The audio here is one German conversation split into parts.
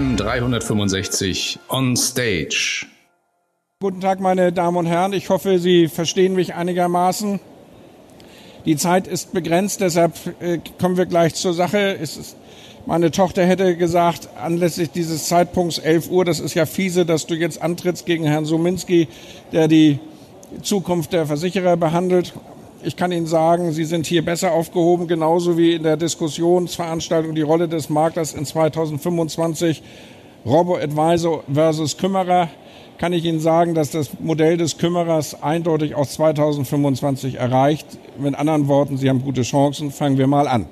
AM 365 on stage. Guten Tag, meine Damen und Herren. Ich hoffe, Sie verstehen mich einigermaßen. Die Zeit ist begrenzt, deshalb äh, kommen wir gleich zur Sache. Ist, meine Tochter hätte gesagt, anlässlich dieses Zeitpunkts 11 Uhr, das ist ja fiese, dass du jetzt antrittst gegen Herrn Suminski, der die Zukunft der Versicherer behandelt. Ich kann Ihnen sagen, Sie sind hier besser aufgehoben, genauso wie in der Diskussionsveranstaltung die Rolle des Maklers in 2025 Robo-Advisor versus Kümmerer. Kann ich Ihnen sagen, dass das Modell des Kümmerers eindeutig auch 2025 erreicht. Mit anderen Worten, Sie haben gute Chancen. Fangen wir mal an.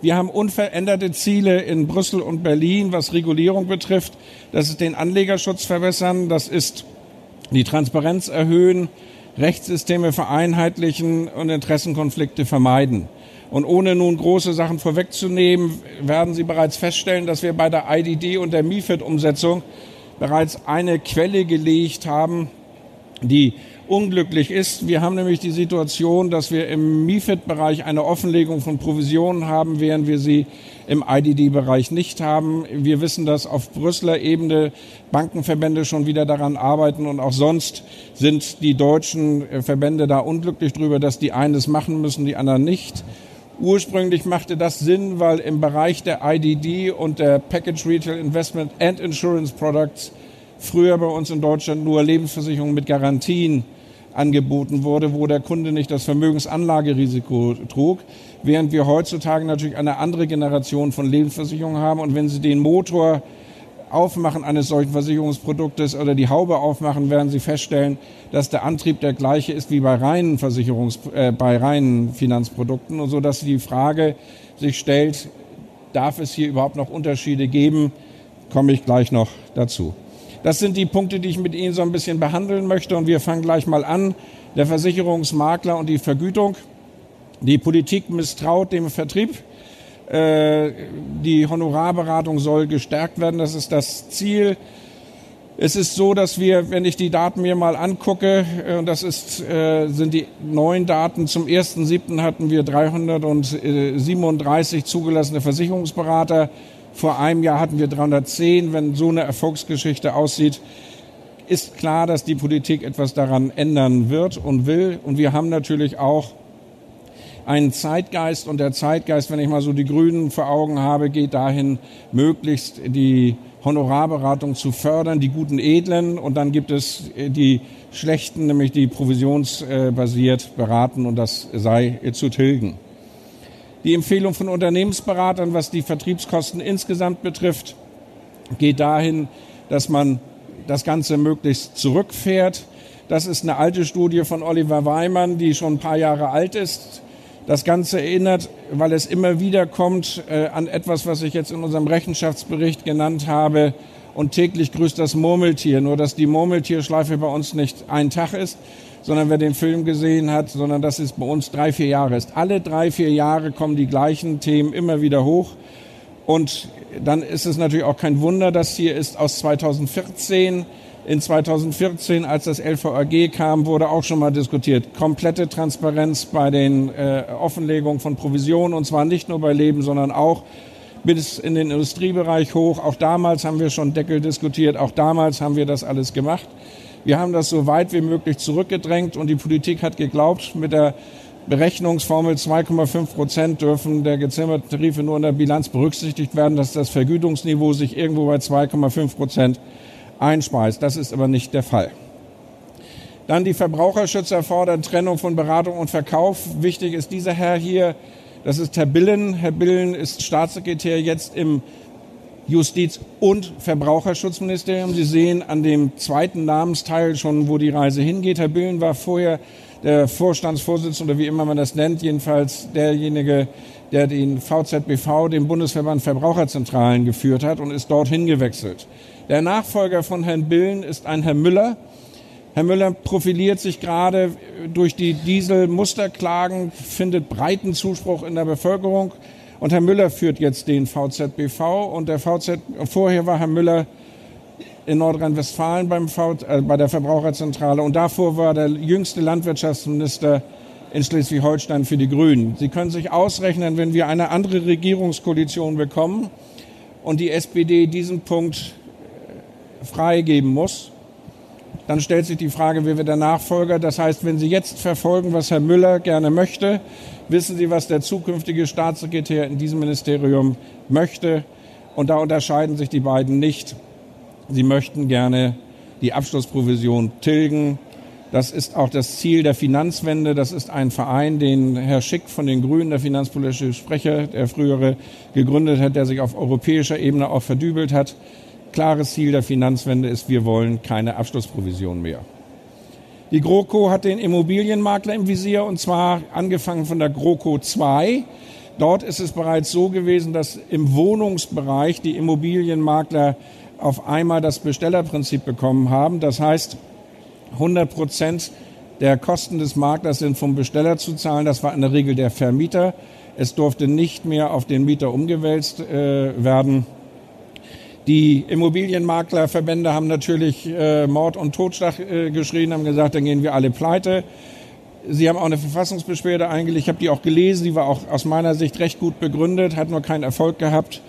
Wir haben unveränderte Ziele in Brüssel und Berlin, was Regulierung betrifft. Das ist den Anlegerschutz verbessern, das ist die Transparenz erhöhen, Rechtssysteme vereinheitlichen und Interessenkonflikte vermeiden. Und ohne nun große Sachen vorwegzunehmen, werden Sie bereits feststellen, dass wir bei der IDD und der MIFID-Umsetzung bereits eine Quelle gelegt haben, die unglücklich ist. Wir haben nämlich die Situation, dass wir im MIFID-Bereich eine Offenlegung von Provisionen haben, während wir sie im IDD-Bereich nicht haben. Wir wissen, dass auf Brüsseler Ebene Bankenverbände schon wieder daran arbeiten und auch sonst sind die deutschen äh, Verbände da unglücklich drüber, dass die einen es machen müssen, die anderen nicht. Ursprünglich machte das Sinn, weil im Bereich der IDD und der Package Retail Investment and Insurance Products früher bei uns in Deutschland nur Lebensversicherungen mit Garantien angeboten wurde, wo der Kunde nicht das Vermögensanlagerisiko trug, während wir heutzutage natürlich eine andere Generation von Lebensversicherungen haben. Und wenn Sie den Motor Aufmachen eines solchen Versicherungsproduktes oder die Haube aufmachen, werden Sie feststellen, dass der Antrieb der gleiche ist wie bei reinen Versicherungs, äh, bei reinen Finanzprodukten und so, dass die Frage sich stellt, darf es hier überhaupt noch Unterschiede geben? Komme ich gleich noch dazu. Das sind die Punkte, die ich mit Ihnen so ein bisschen behandeln möchte. Und wir fangen gleich mal an. Der Versicherungsmakler und die Vergütung. Die Politik misstraut dem Vertrieb. Äh, die Honorarberatung soll gestärkt werden. Das ist das Ziel. Es ist so, dass wir, wenn ich die Daten mir mal angucke, äh, und das ist, äh, sind die neuen Daten, zum 1.7. hatten wir 337 zugelassene Versicherungsberater. Vor einem Jahr hatten wir 310. Wenn so eine Erfolgsgeschichte aussieht, ist klar, dass die Politik etwas daran ändern wird und will. Und wir haben natürlich auch einen Zeitgeist. Und der Zeitgeist, wenn ich mal so die Grünen vor Augen habe, geht dahin, möglichst die Honorarberatung zu fördern, die guten Edlen. Und dann gibt es die schlechten, nämlich die provisionsbasiert beraten. Und das sei zu tilgen. Die Empfehlung von Unternehmensberatern, was die Vertriebskosten insgesamt betrifft, geht dahin, dass man das Ganze möglichst zurückfährt. Das ist eine alte Studie von Oliver Weimann, die schon ein paar Jahre alt ist. Das Ganze erinnert, weil es immer wieder kommt, äh, an etwas, was ich jetzt in unserem Rechenschaftsbericht genannt habe. Und täglich grüßt das Murmeltier. Nur, dass die Murmeltierschleife bei uns nicht ein Tag ist, sondern wer den Film gesehen hat, sondern dass es bei uns drei, vier Jahre ist. Alle drei, vier Jahre kommen die gleichen Themen immer wieder hoch. Und dann ist es natürlich auch kein Wunder, dass hier ist aus 2014. In 2014, als das LVAG kam, wurde auch schon mal diskutiert. Komplette Transparenz bei den äh, Offenlegungen von Provisionen und zwar nicht nur bei Leben, sondern auch bis in den Industriebereich hoch. Auch damals haben wir schon Deckel diskutiert. Auch damals haben wir das alles gemacht. Wir haben das so weit wie möglich zurückgedrängt und die Politik hat geglaubt, mit der Berechnungsformel 2,5 Prozent dürfen der gezimmerten Tarife nur in der Bilanz berücksichtigt werden, dass das Vergütungsniveau sich irgendwo bei 2,5 Prozent einspeist. Das ist aber nicht der Fall. Dann die Verbraucherschützer fordern Trennung von Beratung und Verkauf. Wichtig ist dieser Herr hier, das ist Herr Billen. Herr Billen ist Staatssekretär jetzt im Justiz- und Verbraucherschutzministerium. Sie sehen an dem zweiten Namensteil schon, wo die Reise hingeht. Herr Billen war vorher der Vorstandsvorsitzende, wie immer man das nennt, jedenfalls derjenige, der den VZBV, den Bundesverband Verbraucherzentralen, geführt hat und ist dorthin gewechselt. Der Nachfolger von Herrn Billen ist ein Herr Müller. Herr Müller profiliert sich gerade durch die Dieselmusterklagen, findet breiten Zuspruch in der Bevölkerung. Und Herr Müller führt jetzt den VZBV und der VZ, vorher war Herr Müller in Nordrhein-Westfalen beim v, äh, bei der Verbraucherzentrale und davor war der jüngste Landwirtschaftsminister in Schleswig-Holstein für die Grünen. Sie können sich ausrechnen, wenn wir eine andere Regierungskoalition bekommen und die SPD diesen Punkt freigeben muss, dann stellt sich die Frage, wer wird der Nachfolger? Das heißt, wenn Sie jetzt verfolgen, was Herr Müller gerne möchte, wissen Sie, was der zukünftige Staatssekretär in diesem Ministerium möchte. Und da unterscheiden sich die beiden nicht. Sie möchten gerne die Abschlussprovision tilgen. Das ist auch das Ziel der Finanzwende. Das ist ein Verein, den Herr Schick von den Grünen, der finanzpolitische Sprecher, der frühere, gegründet hat, der sich auf europäischer Ebene auch verdübelt hat. Klares Ziel der Finanzwende ist, wir wollen keine Abschlussprovision mehr. Die GroKo hat den Immobilienmakler im Visier und zwar angefangen von der GroKo 2. Dort ist es bereits so gewesen, dass im Wohnungsbereich die Immobilienmakler auf einmal das Bestellerprinzip bekommen haben. Das heißt, 100 Prozent der Kosten des Maklers sind vom Besteller zu zahlen. Das war in der Regel der Vermieter. Es durfte nicht mehr auf den Mieter umgewälzt äh, werden. Die Immobilienmaklerverbände haben natürlich äh, Mord und Totschlag äh, geschrien, haben gesagt, dann gehen wir alle pleite. Sie haben auch eine Verfassungsbeschwerde eingelegt. Ich habe die auch gelesen. Die war auch aus meiner Sicht recht gut begründet, hat nur keinen Erfolg gehabt.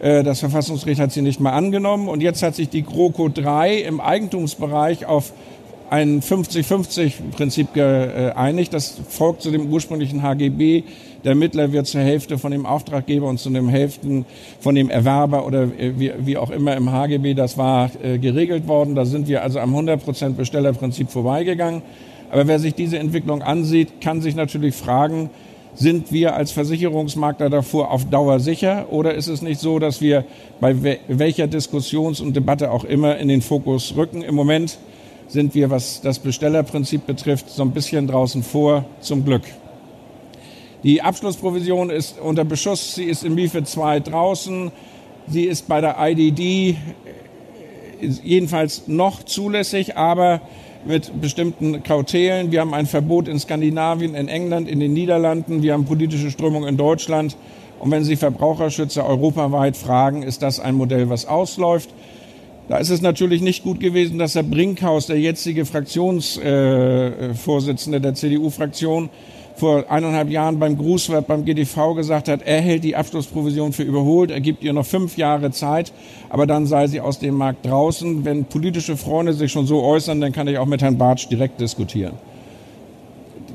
Äh, das Verfassungsgericht hat sie nicht mal angenommen. Und jetzt hat sich die GroKo 3 im Eigentumsbereich auf ein 50-50-Prinzip geeinigt. Das folgt zu dem ursprünglichen HGB. Der Mittler wird zur Hälfte von dem Auftraggeber und zu dem Hälften von dem Erwerber oder wie, wie auch immer im HGB das war äh, geregelt worden. Da sind wir also am 100% Bestellerprinzip vorbeigegangen. Aber wer sich diese Entwicklung ansieht, kann sich natürlich fragen, sind wir als Versicherungsmakler davor auf Dauer sicher oder ist es nicht so, dass wir bei welcher Diskussions- und Debatte auch immer in den Fokus rücken? Im Moment sind wir, was das Bestellerprinzip betrifft, so ein bisschen draußen vor, zum Glück. Die Abschlussprovision ist unter Beschuss, sie ist im MIFID 2 draußen, sie ist bei der IDD jedenfalls noch zulässig, aber mit bestimmten Kautelen. Wir haben ein Verbot in Skandinavien, in England, in den Niederlanden, wir haben politische Strömung in Deutschland. Und wenn Sie Verbraucherschützer europaweit fragen, ist das ein Modell, was ausläuft. Da ist es natürlich nicht gut gewesen, dass Herr Brinkhaus, der jetzige Fraktionsvorsitzende äh, der CDU-Fraktion, vor eineinhalb Jahren beim Grußwert beim GDV gesagt hat, er hält die Abschlussprovision für überholt, er gibt ihr noch fünf Jahre Zeit, aber dann sei sie aus dem Markt draußen. Wenn politische Freunde sich schon so äußern, dann kann ich auch mit Herrn Bartsch direkt diskutieren.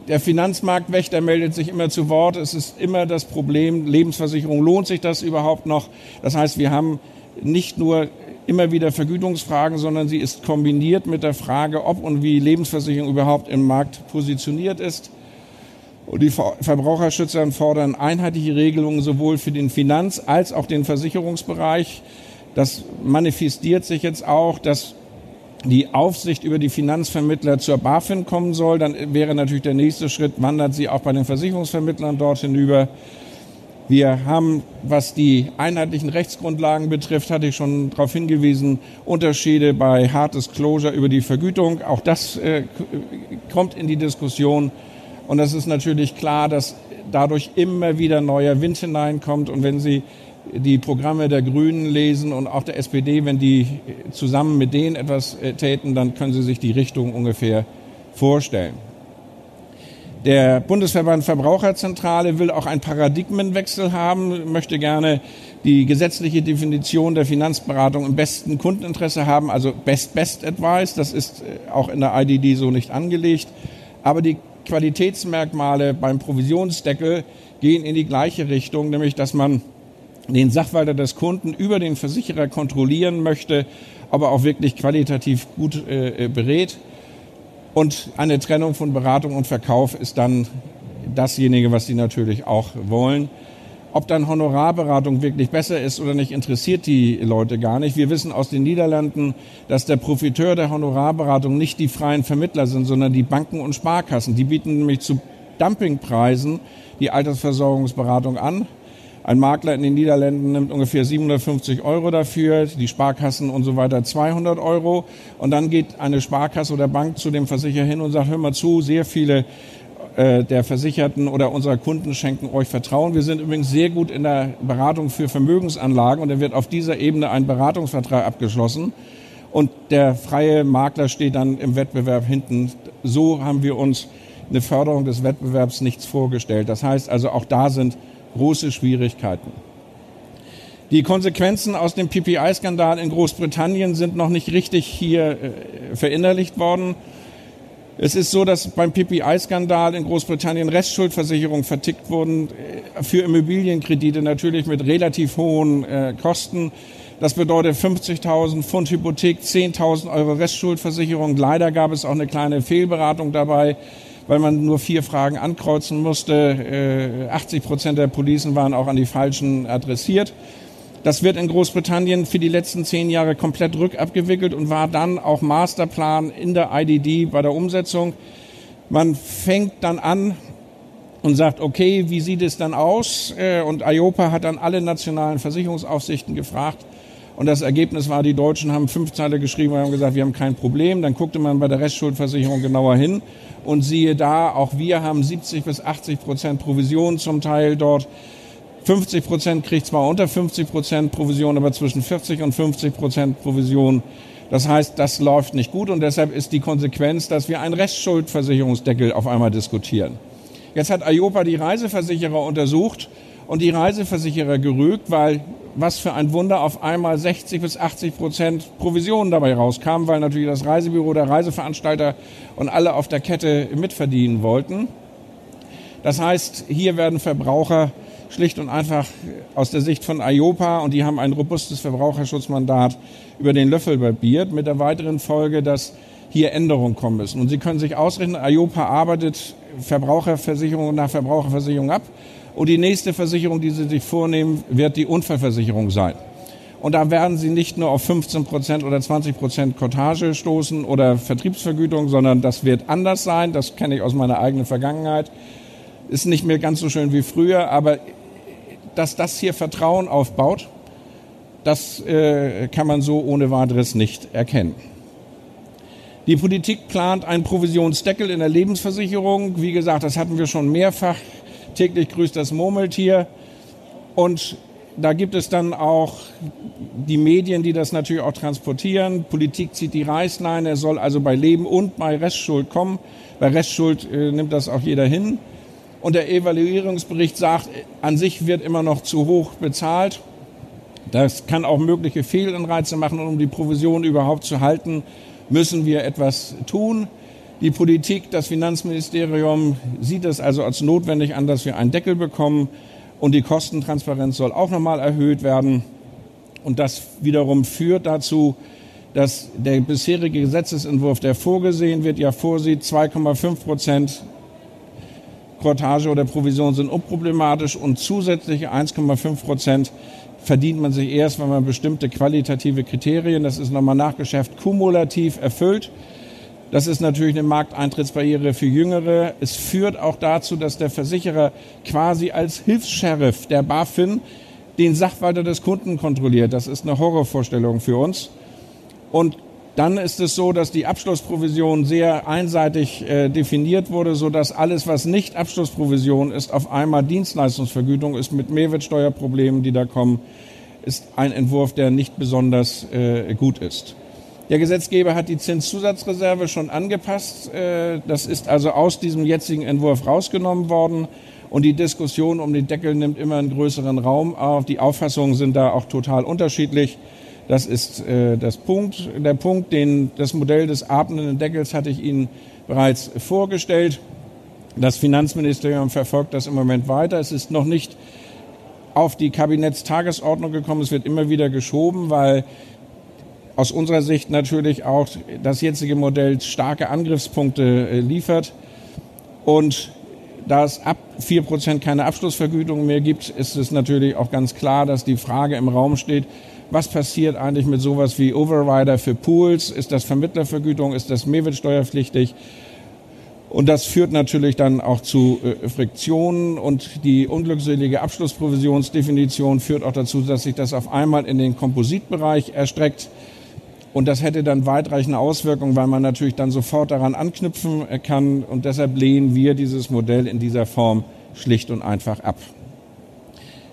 Der Finanzmarktwächter meldet sich immer zu Wort. Es ist immer das Problem, Lebensversicherung, lohnt sich das überhaupt noch? Das heißt, wir haben nicht nur immer wieder Vergütungsfragen, sondern sie ist kombiniert mit der Frage, ob und wie Lebensversicherung überhaupt im Markt positioniert ist. Und die Verbraucherschützer fordern einheitliche Regelungen sowohl für den Finanz- als auch den Versicherungsbereich. Das manifestiert sich jetzt auch, dass die Aufsicht über die Finanzvermittler zur BaFin kommen soll. Dann wäre natürlich der nächste Schritt, wandert sie auch bei den Versicherungsvermittlern dort hinüber. Wir haben, was die einheitlichen Rechtsgrundlagen betrifft, hatte ich schon darauf hingewiesen, Unterschiede bei Hard Disclosure über die Vergütung. Auch das äh, kommt in die Diskussion. Und es ist natürlich klar, dass dadurch immer wieder neuer Wind hineinkommt. Und wenn Sie die Programme der Grünen lesen und auch der SPD, wenn die zusammen mit denen etwas äh, täten, dann können Sie sich die Richtung ungefähr vorstellen. Der Bundesverband Verbraucherzentrale will auch einen Paradigmenwechsel haben, möchte gerne die gesetzliche Definition der Finanzberatung im besten Kundeninteresse haben, also Best Best Advice. Das ist äh, auch in der IDD so nicht angelegt. Aber die Qualitätsmerkmale beim Provisionsdeckel gehen in die gleiche Richtung, nämlich dass man den Sachwalter des Kunden über den Versicherer kontrollieren möchte, aber auch wirklich qualitativ gut äh, berät. Und eine Trennung von Beratung und Verkauf ist dann dasjenige, was sie natürlich auch wollen. Ob dann Honorarberatung wirklich besser ist oder nicht, interessiert die Leute gar nicht. Wir wissen aus den Niederlanden, dass der Profiteur der Honorarberatung nicht die freien Vermittler sind, sondern die Banken und Sparkassen. Die bieten nämlich zu Dumpingpreisen die Altersversorgungsberatung an. Ein Makler in den Niederlanden nimmt ungefähr 750 Euro dafür, die Sparkassen und so weiter 200 Euro. Und dann geht eine Sparkasse oder Bank zu dem Versicherer hin und sagt, hör mal zu, sehr viele äh, der Versicherten oder unserer Kunden schenken euch Vertrauen. Wir sind übrigens sehr gut in der Beratung für Vermögensanlagen und dann wird auf dieser Ebene ein Beratungsvertrag abgeschlossen. Und der freie Makler steht dann im Wettbewerb hinten. So haben wir uns eine Förderung des Wettbewerbs nichts vorgestellt. Das heißt also, auch da sind große Schwierigkeiten. Die Konsequenzen aus dem PPI-Skandal in Großbritannien sind noch nicht richtig hier äh, verinnerlicht worden. Es ist so, dass beim PPI-Skandal in Großbritannien Restschuldversicherungen vertickt wurden äh, für Immobilienkredite natürlich mit relativ hohen äh, Kosten. Das bedeutet 50.000 Pfund Hypothek, 10.000 Euro Restschuldversicherung. Leider gab es auch eine kleine Fehlberatung dabei, weil man nur vier Fragen ankreuzen musste. 80 Prozent der Policen waren auch an die Falschen adressiert. Das wird in Großbritannien für die letzten zehn Jahre komplett rückabgewickelt und war dann auch Masterplan in der IDD bei der Umsetzung. Man fängt dann an und sagt, okay, wie sieht es dann aus? Äh, und IOPA hat dann alle nationalen Versicherungsaufsichten gefragt. Und das Ergebnis war, die Deutschen haben fünf Zeile geschrieben und haben gesagt, wir haben kein Problem. Dann guckte man bei der Restschuldversicherung genauer hin und siehe da, auch wir haben 70 bis 80 Prozent Provision zum Teil dort. 50 Prozent kriegt zwar unter 50 Prozent Provision, aber zwischen 40 und 50 Prozent Provision. Das heißt, das läuft nicht gut und deshalb ist die Konsequenz, dass wir einen Restschuldversicherungsdeckel auf einmal diskutieren. Jetzt hat IOPA die Reiseversicherer untersucht und die Reiseversicherer gerügt, weil was für ein Wunder auf einmal 60 bis 80 Prozent Provision dabei rauskam, weil natürlich das Reisebüro, der Reiseveranstalter und alle auf der Kette mitverdienen wollten. Das heißt, hier werden Verbraucher schlicht und einfach aus der Sicht von IOPA und die haben ein robustes Verbraucherschutzmandat über den Löffel barbiert mit der weiteren Folge, dass hier Änderungen kommen müssen. Und Sie können sich ausrechnen, IOPA arbeitet Verbraucherversicherung nach Verbraucherversicherung ab und die nächste Versicherung, die Sie sich vornehmen, wird die Unfallversicherung sein. Und da werden Sie nicht nur auf 15 Prozent oder 20 Prozent Cottage stoßen oder Vertriebsvergütung, sondern das wird anders sein. Das kenne ich aus meiner eigenen Vergangenheit. Ist nicht mehr ganz so schön wie früher, aber dass das hier Vertrauen aufbaut, das äh, kann man so ohne weiteres nicht erkennen. Die Politik plant einen Provisionsdeckel in der Lebensversicherung. Wie gesagt, das hatten wir schon mehrfach. Täglich grüßt das Murmeltier. Und da gibt es dann auch die Medien, die das natürlich auch transportieren. Politik zieht die Reißleine. Er soll also bei Leben und bei Restschuld kommen. Bei Restschuld äh, nimmt das auch jeder hin. Und der Evaluierungsbericht sagt, an sich wird immer noch zu hoch bezahlt. Das kann auch mögliche Fehlanreize machen. Und um die Provision überhaupt zu halten, müssen wir etwas tun. Die Politik, das Finanzministerium sieht es also als notwendig an, dass wir einen Deckel bekommen. Und die Kostentransparenz soll auch nochmal erhöht werden. Und das wiederum führt dazu, dass der bisherige Gesetzesentwurf, der vorgesehen wird, ja vorsieht, 2,5 Prozent Kortage oder Provision sind unproblematisch und zusätzliche 1,5 Prozent verdient man sich erst, wenn man bestimmte qualitative Kriterien, das ist nochmal nachgeschärft, kumulativ erfüllt. Das ist natürlich eine Markteintrittsbarriere für Jüngere. Es führt auch dazu, dass der Versicherer quasi als Hilfs-Sheriff der BaFin den Sachwalter des Kunden kontrolliert. Das ist eine Horrorvorstellung für uns. Und dann ist es so, dass die Abschlussprovision sehr einseitig äh, definiert wurde, so dass alles, was nicht Abschlussprovision ist, auf einmal Dienstleistungsvergütung ist mit Mehrwertsteuerproblemen, die da kommen, ist ein Entwurf, der nicht besonders äh, gut ist. Der Gesetzgeber hat die Zinszusatzreserve schon angepasst. Äh, das ist also aus diesem jetzigen Entwurf rausgenommen worden. Und die Diskussion um den Deckel nimmt immer einen größeren Raum auf. Die Auffassungen sind da auch total unterschiedlich. Das ist äh, das Punkt, der Punkt, den, das Modell des atmenden Deckels hatte ich Ihnen bereits vorgestellt. Das Finanzministerium verfolgt das im Moment weiter. Es ist noch nicht auf die Kabinettstagesordnung gekommen. Es wird immer wieder geschoben, weil aus unserer Sicht natürlich auch das jetzige Modell starke Angriffspunkte äh, liefert. Und da es ab 4% keine Abschlussvergütung mehr gibt, ist es natürlich auch ganz klar, dass die Frage im Raum steht, was passiert eigentlich mit sowas wie Overrider für Pools? Ist das Vermittlervergütung? Ist das Mehrwertsteuerpflichtig? Und das führt natürlich dann auch zu äh, Friktionen und die unglückselige Abschlussprovisionsdefinition führt auch dazu, dass sich das auf einmal in den Kompositbereich erstreckt. Und das hätte dann weitreichende Auswirkungen, weil man natürlich dann sofort daran anknüpfen kann. Und deshalb lehnen wir dieses Modell in dieser Form schlicht und einfach ab.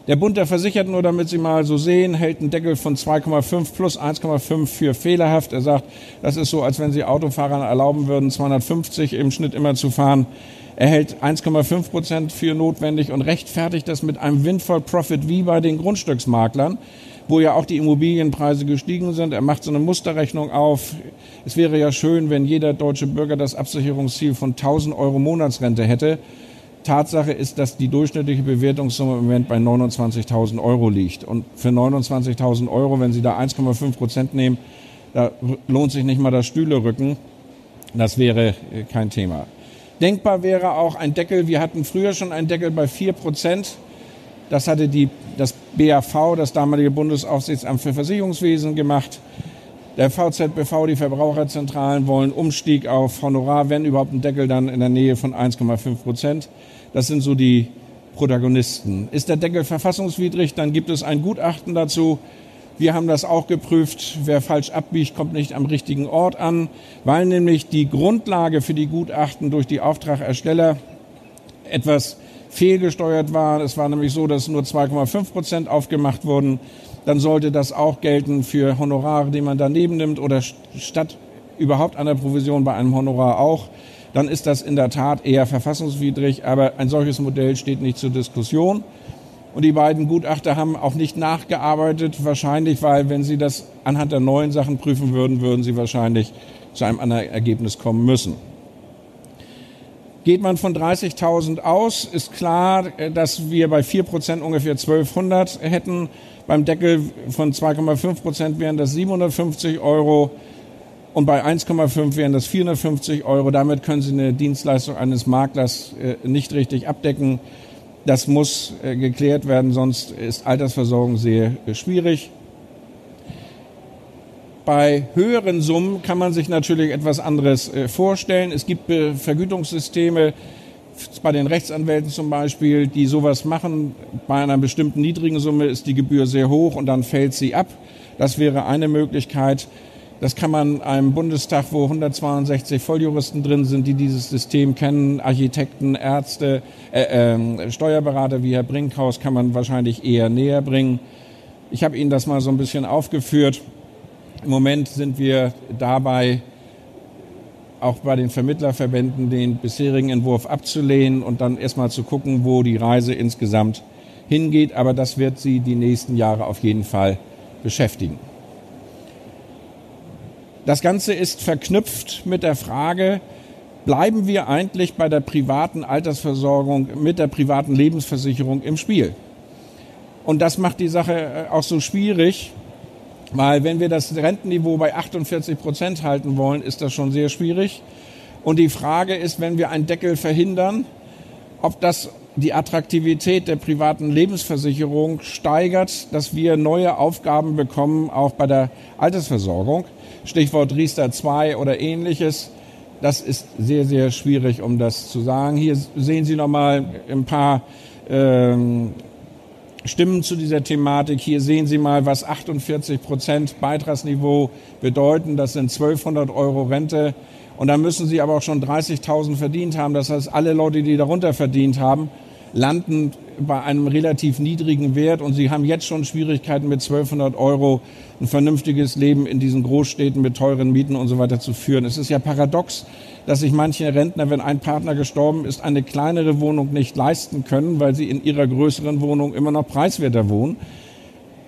Der Bund der Versicherten, nur damit Sie mal so sehen, hält einen Deckel von 2,5 plus 1,5 für fehlerhaft. Er sagt, das ist so, als wenn Sie Autofahrern erlauben würden, 250 im Schnitt immer zu fahren. Er hält 1,5 Prozent für notwendig und rechtfertigt das mit einem Windfall Profit wie bei den Grundstücksmaklern, wo ja auch die Immobilienpreise gestiegen sind. Er macht so eine Musterrechnung auf. Es wäre ja schön, wenn jeder deutsche Bürger das Absicherungsziel von 1000 Euro Monatsrente hätte. Tatsache ist, dass die durchschnittliche Bewertungssumme im Moment bei 29.000 Euro liegt. Und für 29.000 Euro, wenn Sie da 1,5 Prozent nehmen, da lohnt sich nicht mal das Stühlerücken. Das wäre äh, kein Thema. Denkbar wäre auch ein Deckel. Wir hatten früher schon einen Deckel bei 4 Prozent. Das hatte die, das BAV, das damalige Bundesaufsichtsamt für Versicherungswesen, gemacht. Der VZBV, die Verbraucherzentralen wollen Umstieg auf Honorar, wenn überhaupt ein Deckel dann in der Nähe von 1,5 Prozent. Das sind so die Protagonisten. Ist der Deckel verfassungswidrig, dann gibt es ein Gutachten dazu. Wir haben das auch geprüft. Wer falsch abbiegt, kommt nicht am richtigen Ort an, weil nämlich die Grundlage für die Gutachten durch die Auftragersteller etwas fehlgesteuert war. Es war nämlich so, dass nur 2,5 Prozent aufgemacht wurden. Dann sollte das auch gelten für Honorare, die man daneben nimmt oder statt überhaupt einer Provision bei einem Honorar auch dann ist das in der Tat eher verfassungswidrig. Aber ein solches Modell steht nicht zur Diskussion. Und die beiden Gutachter haben auch nicht nachgearbeitet, wahrscheinlich, weil wenn sie das anhand der neuen Sachen prüfen würden, würden sie wahrscheinlich zu einem anderen Ergebnis kommen müssen. Geht man von 30.000 aus, ist klar, dass wir bei 4 Prozent ungefähr 1200 hätten. Beim Deckel von 2,5 Prozent wären das 750 Euro und bei 1,5 wären das 450 Euro. Damit können Sie eine Dienstleistung eines Maklers äh, nicht richtig abdecken. Das muss äh, geklärt werden, sonst ist Altersversorgung sehr äh, schwierig. Bei höheren Summen kann man sich natürlich etwas anderes vorstellen. Es gibt Vergütungssysteme, bei den Rechtsanwälten zum Beispiel, die sowas machen. Bei einer bestimmten niedrigen Summe ist die Gebühr sehr hoch und dann fällt sie ab. Das wäre eine Möglichkeit. Das kann man einem Bundestag, wo 162 Volljuristen drin sind, die dieses System kennen, Architekten, Ärzte, äh, äh, Steuerberater wie Herr Brinkhaus, kann man wahrscheinlich eher näher bringen. Ich habe Ihnen das mal so ein bisschen aufgeführt. Im Moment sind wir dabei, auch bei den Vermittlerverbänden den bisherigen Entwurf abzulehnen und dann erstmal zu gucken, wo die Reise insgesamt hingeht. Aber das wird Sie die nächsten Jahre auf jeden Fall beschäftigen. Das Ganze ist verknüpft mit der Frage, bleiben wir eigentlich bei der privaten Altersversorgung mit der privaten Lebensversicherung im Spiel? Und das macht die Sache äh, auch so schwierig, weil wenn wir das Rentenniveau bei 48 Prozent halten wollen, ist das schon sehr schwierig. Und die Frage ist, wenn wir einen Deckel verhindern, ob das die Attraktivität der privaten Lebensversicherung steigert, dass wir neue Aufgaben bekommen, auch bei der Altersversorgung. Stichwort Riester 2 oder ähnliches. Das ist sehr, sehr schwierig, um das zu sagen. Hier sehen Sie nochmal ein paar ähm, Stimmen zu dieser Thematik. Hier sehen Sie mal, was 48 Prozent Beitragsniveau bedeuten. Das sind 1200 Euro Rente. Und da müssen Sie aber auch schon 30.000 verdient haben. Das heißt, alle Leute, die darunter verdient haben, landen bei einem relativ niedrigen Wert und sie haben jetzt schon Schwierigkeiten mit 1200 Euro ein vernünftiges Leben in diesen Großstädten mit teuren Mieten und so weiter zu führen. Es ist ja paradox, dass sich manche Rentner, wenn ein Partner gestorben ist, eine kleinere Wohnung nicht leisten können, weil sie in ihrer größeren Wohnung immer noch preiswerter wohnen.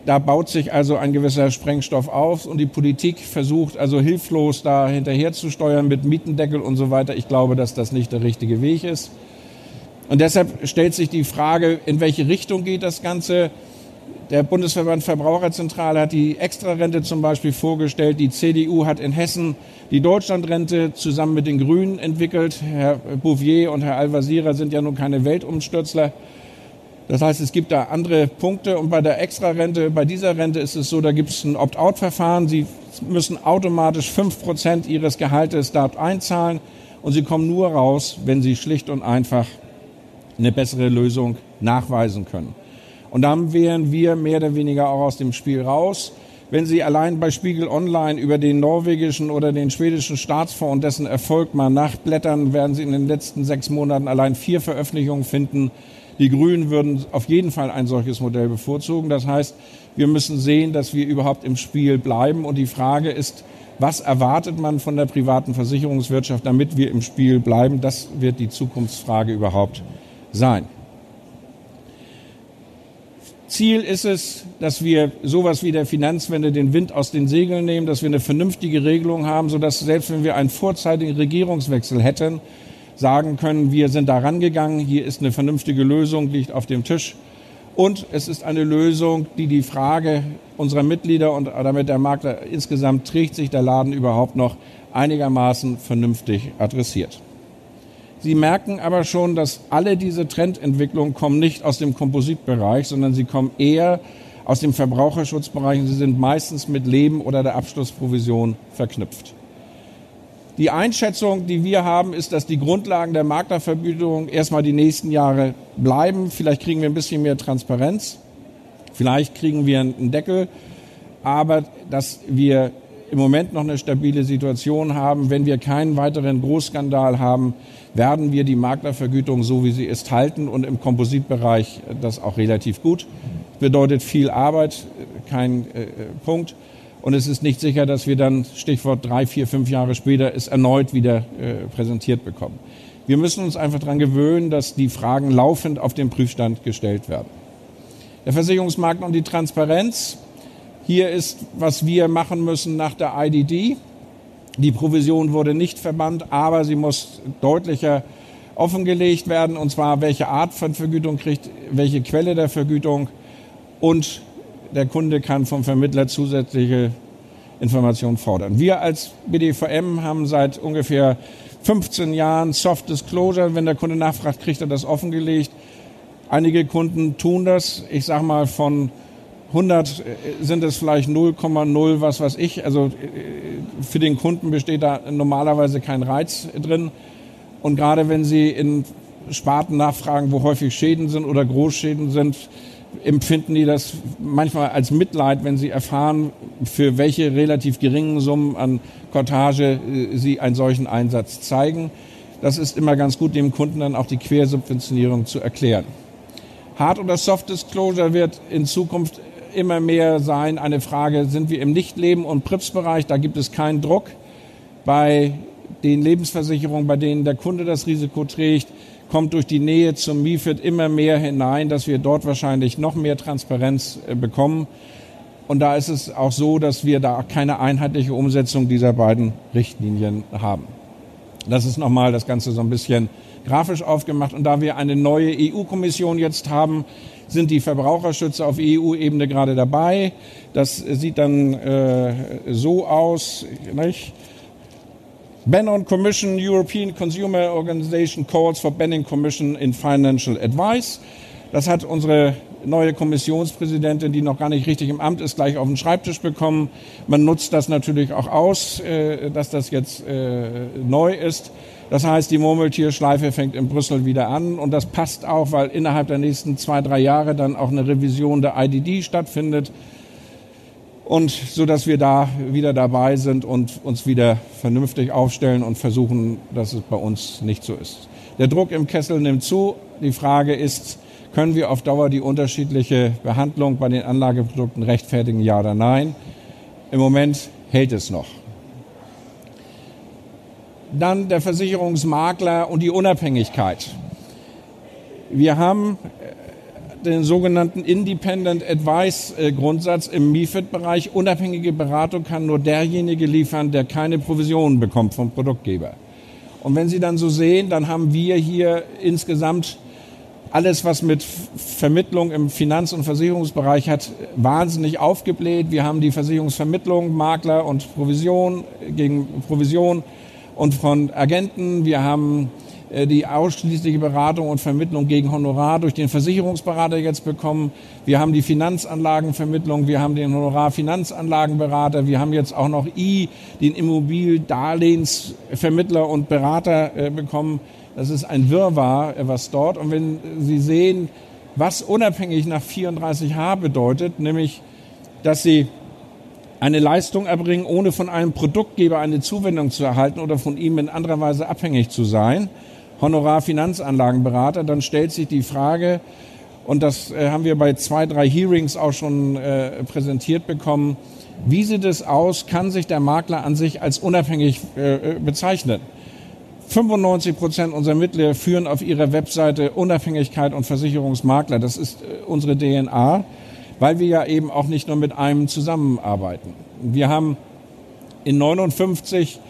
Da baut sich also ein gewisser Sprengstoff auf und die Politik versucht also hilflos da hinterher zu steuern mit Mietendeckel und so weiter. Ich glaube, dass das nicht der richtige Weg ist. Und deshalb stellt sich die Frage, in welche Richtung geht das Ganze? Der Bundesverband Verbraucherzentrale hat die Extrarente zum Beispiel vorgestellt. Die CDU hat in Hessen die Deutschlandrente zusammen mit den Grünen entwickelt. Herr Bouvier und Herr Al-Wazira sind ja nun keine Weltumstürzler. Das heißt, es gibt da andere Punkte. Und bei der Extrarente, bei dieser Rente ist es so, da gibt es ein Opt-out-Verfahren. Sie müssen automatisch fünf Prozent Ihres Gehaltes dort einzahlen. Und Sie kommen nur raus, wenn Sie schlicht und einfach eine bessere Lösung nachweisen können. Und dann wären wir mehr oder weniger auch aus dem Spiel raus. Wenn Sie allein bei Spiegel Online über den norwegischen oder den schwedischen Staatsfonds und dessen Erfolg mal nachblättern, werden Sie in den letzten sechs Monaten allein vier Veröffentlichungen finden, Die Grünen würden auf jeden Fall ein solches Modell bevorzugen. Das heißt, wir müssen sehen, dass wir überhaupt im Spiel bleiben. Und die Frage ist, was erwartet man von der privaten Versicherungswirtschaft, damit wir im Spiel bleiben? Das wird die Zukunftsfrage überhaupt sein. Ziel ist es, dass wir sowas wie der Finanzwende den Wind aus den Segeln nehmen, dass wir eine vernünftige Regelung haben, sodass selbst wenn wir einen vorzeitigen Regierungswechsel hätten, sagen können, wir sind da rangegangen, hier ist eine vernünftige Lösung, liegt auf dem Tisch. Und es ist eine Lösung, die die Frage unserer Mitglieder und damit der Makler insgesamt trägt sich der Laden überhaupt noch einigermaßen vernünftig adressiert. Sie merken aber schon, dass alle diese Trendentwicklungen kommen nicht aus dem Kompositbereich, sondern sie kommen eher aus dem Verbraucherschutzbereich und sie sind meistens mit Leben oder der Abschlussprovision verknüpft. Die Einschätzung, die wir haben, ist, dass die Grundlagen der Maklervergütung erstmal die nächsten Jahre bleiben. Vielleicht kriegen wir ein bisschen mehr Transparenz. Vielleicht kriegen wir einen Deckel. Aber dass wir im Moment noch eine stabile Situation haben, wenn wir keinen weiteren Großskandal haben, werden wir die Maklervergütung so wie sie ist halten und im Kompositbereich das auch relativ gut. Bedeutet viel Arbeit, kein äh, Punkt. Und es ist nicht sicher, dass wir dann, Stichwort drei, vier, fünf Jahre später, es erneut wieder äh, präsentiert bekommen. Wir müssen uns einfach daran gewöhnen, dass die Fragen laufend auf den Prüfstand gestellt werden. Der Versicherungsmarkt und die Transparenz. Hier ist, was wir machen müssen nach der IDD. Die Provision wurde nicht verbannt, aber sie muss deutlicher offengelegt werden, und zwar welche Art von Vergütung kriegt, welche Quelle der Vergütung und der Kunde kann vom Vermittler zusätzliche Informationen fordern. Wir als BDVM haben seit ungefähr 15 Jahren Soft Disclosure. Wenn der Kunde nachfragt, kriegt er das offengelegt. Einige Kunden tun das. Ich sage mal, von 100 äh, sind es vielleicht 0,0 was weiß ich. Also äh, für den Kunden besteht da normalerweise kein Reiz drin. Und gerade wenn Sie in Sparten nachfragen, wo häufig Schäden sind oder Großschäden sind, empfinden die das manchmal als Mitleid, wenn sie erfahren, für welche relativ geringen Summen an Cortage äh, sie einen solchen Einsatz zeigen. Das ist immer ganz gut, dem Kunden dann auch die Quersubventionierung zu erklären. Hard oder Soft Disclosure wird in Zukunft immer mehr sein eine Frage, sind wir im Nichtleben- und PRIPS-Bereich, da gibt es keinen Druck. Bei den Lebensversicherungen, bei denen der Kunde das Risiko trägt, kommt durch die Nähe zum MIFID immer mehr hinein, dass wir dort wahrscheinlich noch mehr Transparenz äh, bekommen. Und da ist es auch so, dass wir da keine einheitliche Umsetzung dieser beiden Richtlinien haben. Das ist nochmal das Ganze so ein bisschen grafisch aufgemacht. Und da wir eine neue EU-Kommission jetzt haben, sind die Verbraucherschützer auf EU-Ebene gerade dabei. Das sieht dann äh, so aus. Nicht? Ban on Commission, European Consumer Organization calls for banning Commission in financial advice. Das hat unsere neue Kommissionspräsidentin, die noch gar nicht richtig im Amt ist, gleich auf den Schreibtisch bekommen. Man nutzt das natürlich auch aus, äh, dass das jetzt äh, neu ist. Das heißt, die Murmeltierschleife fängt in Brüssel wieder an und das passt auch, weil innerhalb der nächsten zwei, drei Jahre dann auch eine Revision der IDD stattfindet und so dass wir da wieder dabei sind und uns wieder vernünftig aufstellen und versuchen, dass es bei uns nicht so ist. Der Druck im Kessel nimmt zu. Die Frage ist, können wir auf Dauer die unterschiedliche Behandlung bei den Anlageprodukten rechtfertigen, ja oder nein? Im Moment hält es noch. Dann der Versicherungsmakler und die Unabhängigkeit. Wir haben den sogenannten Independent Advice äh, Grundsatz im MIFID-Bereich. Unabhängige Beratung kann nur derjenige liefern, der keine Provisionen bekommt vom Produktgeber. Und wenn Sie dann so sehen, dann haben wir hier insgesamt alles, was mit Vermittlung im Finanz- und Versicherungsbereich hat, wahnsinnig aufgebläht. Wir haben die Versicherungsvermittlung, Makler und Provision gegen Provision und von Agenten. Wir haben äh, die ausschließliche Beratung und Vermittlung gegen Honorar durch den Versicherungsberater jetzt bekommen. Wir haben die Finanzanlagenvermittlung, wir haben den Honorarfinanzanlagenberater, wir haben jetzt auch noch I, den Immobildarlehensvermittler und Berater äh, bekommen. Das ist ein Wirrwarr, äh, was dort. Und wenn Sie sehen, was unabhängig nach 34h bedeutet, nämlich, dass Sie eine Leistung erbringen, ohne von einem Produktgeber eine Zuwendung zu erhalten oder von ihm in anderer Weise abhängig zu sein, Honorarfinanzanlagenberater, dann stellt sich die Frage, und das äh, haben wir bei zwei, drei Hearings auch schon äh, präsentiert bekommen, wie sieht es aus, kann sich der Makler an sich als unabhängig äh, äh bezeichnen? 95 Prozent unserer Mitglieder führen auf ihrer Webseite Unabhängigkeit und Versicherungsmakler. Das ist äh, unsere DNA, weil wir ja eben auch nicht nur mit einem zusammenarbeiten. Wir haben in 59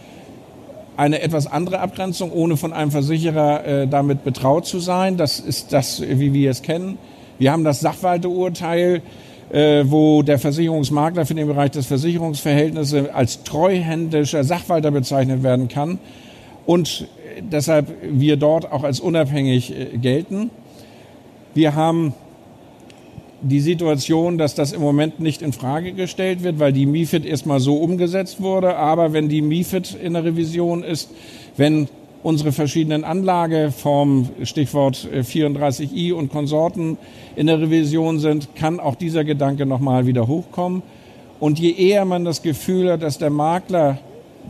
eine etwas andere Abgrenzung, ohne von einem Versicherer äh, damit betraut zu sein. Das ist das, wie wir es kennen. Wir haben das Sachwalteurteil, äh, wo der Versicherungsmakler für den Bereich des Versicherungsverhältnisses als treuhändischer Sachwalter bezeichnet werden kann und deshalb wir dort auch als unabhängig äh, gelten. Wir haben die Situation, dass das im Moment nicht in Frage gestellt wird, weil die MIFID erstmal so umgesetzt wurde. Aber wenn die MIFID in der Revision ist, wenn unsere verschiedenen Anlageformen, Stichwort 34i äh, und Konsorten in der Revision sind, kann auch dieser Gedanke nochmal wieder hochkommen. Und je eher man das Gefühl hat, dass der Makler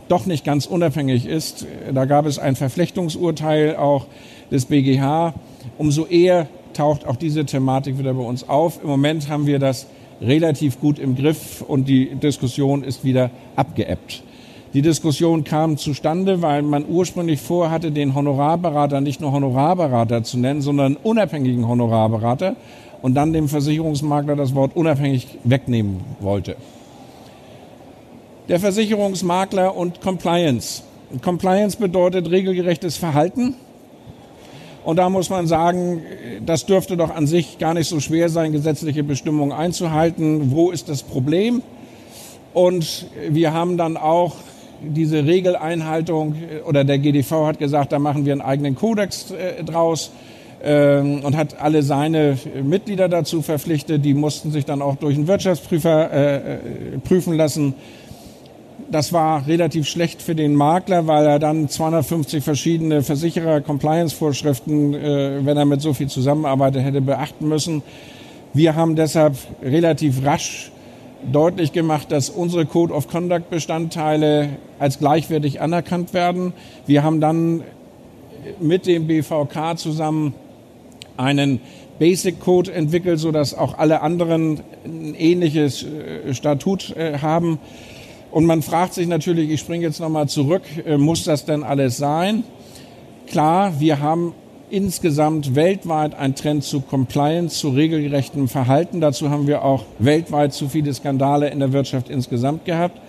doch nicht ganz unabhängig ist. Da gab es ein Verflechtungsurteil auch des BGH. Umso eher taucht auch diese Thematik wieder bei uns auf. Im Moment haben wir das relativ gut im Griff und die Diskussion ist wieder abgeebbt. Die Diskussion kam zustande, weil man ursprünglich vorhatte, den Honorarberater nicht nur Honorarberater zu nennen, sondern unabhängigen Honorarberater und dann dem Versicherungsmakler das Wort unabhängig wegnehmen wollte der Versicherungsmakler und Compliance. Compliance bedeutet regelgerechtes Verhalten. Und da muss man sagen, das dürfte doch an sich gar nicht so schwer sein, gesetzliche Bestimmungen einzuhalten. Wo ist das Problem? Und wir haben dann auch diese Regeleinhaltung oder der GDV hat gesagt, da machen wir einen eigenen Kodex äh, draus äh, und hat alle seine Mitglieder dazu verpflichtet. Die mussten sich dann auch durch einen Wirtschaftsprüfer äh, äh prüfen lassen das war relativ schlecht für den Makler, weil er dann 250 verschiedene Versicherer-Compliance-Vorschriften, äh, wenn er mit so viel zusammenarbeitet, hätte beachten müssen. Wir haben deshalb relativ rasch deutlich gemacht, dass unsere Code of Conduct Bestandteile als gleichwertig anerkannt werden. Wir haben dann mit dem BVK zusammen einen Basic Code entwickelt, so dass auch alle anderen ein ähnliches äh, Statut äh, haben. Und man fragt sich natürlich, ich springe jetzt nochmal zurück, äh, muss das denn alles sein? Klar, wir haben insgesamt weltweit einen Trend zu Compliance, zu regelgerechtem Verhalten. Dazu haben wir auch weltweit zu viele Skandale in der Wirtschaft insgesamt gehabt.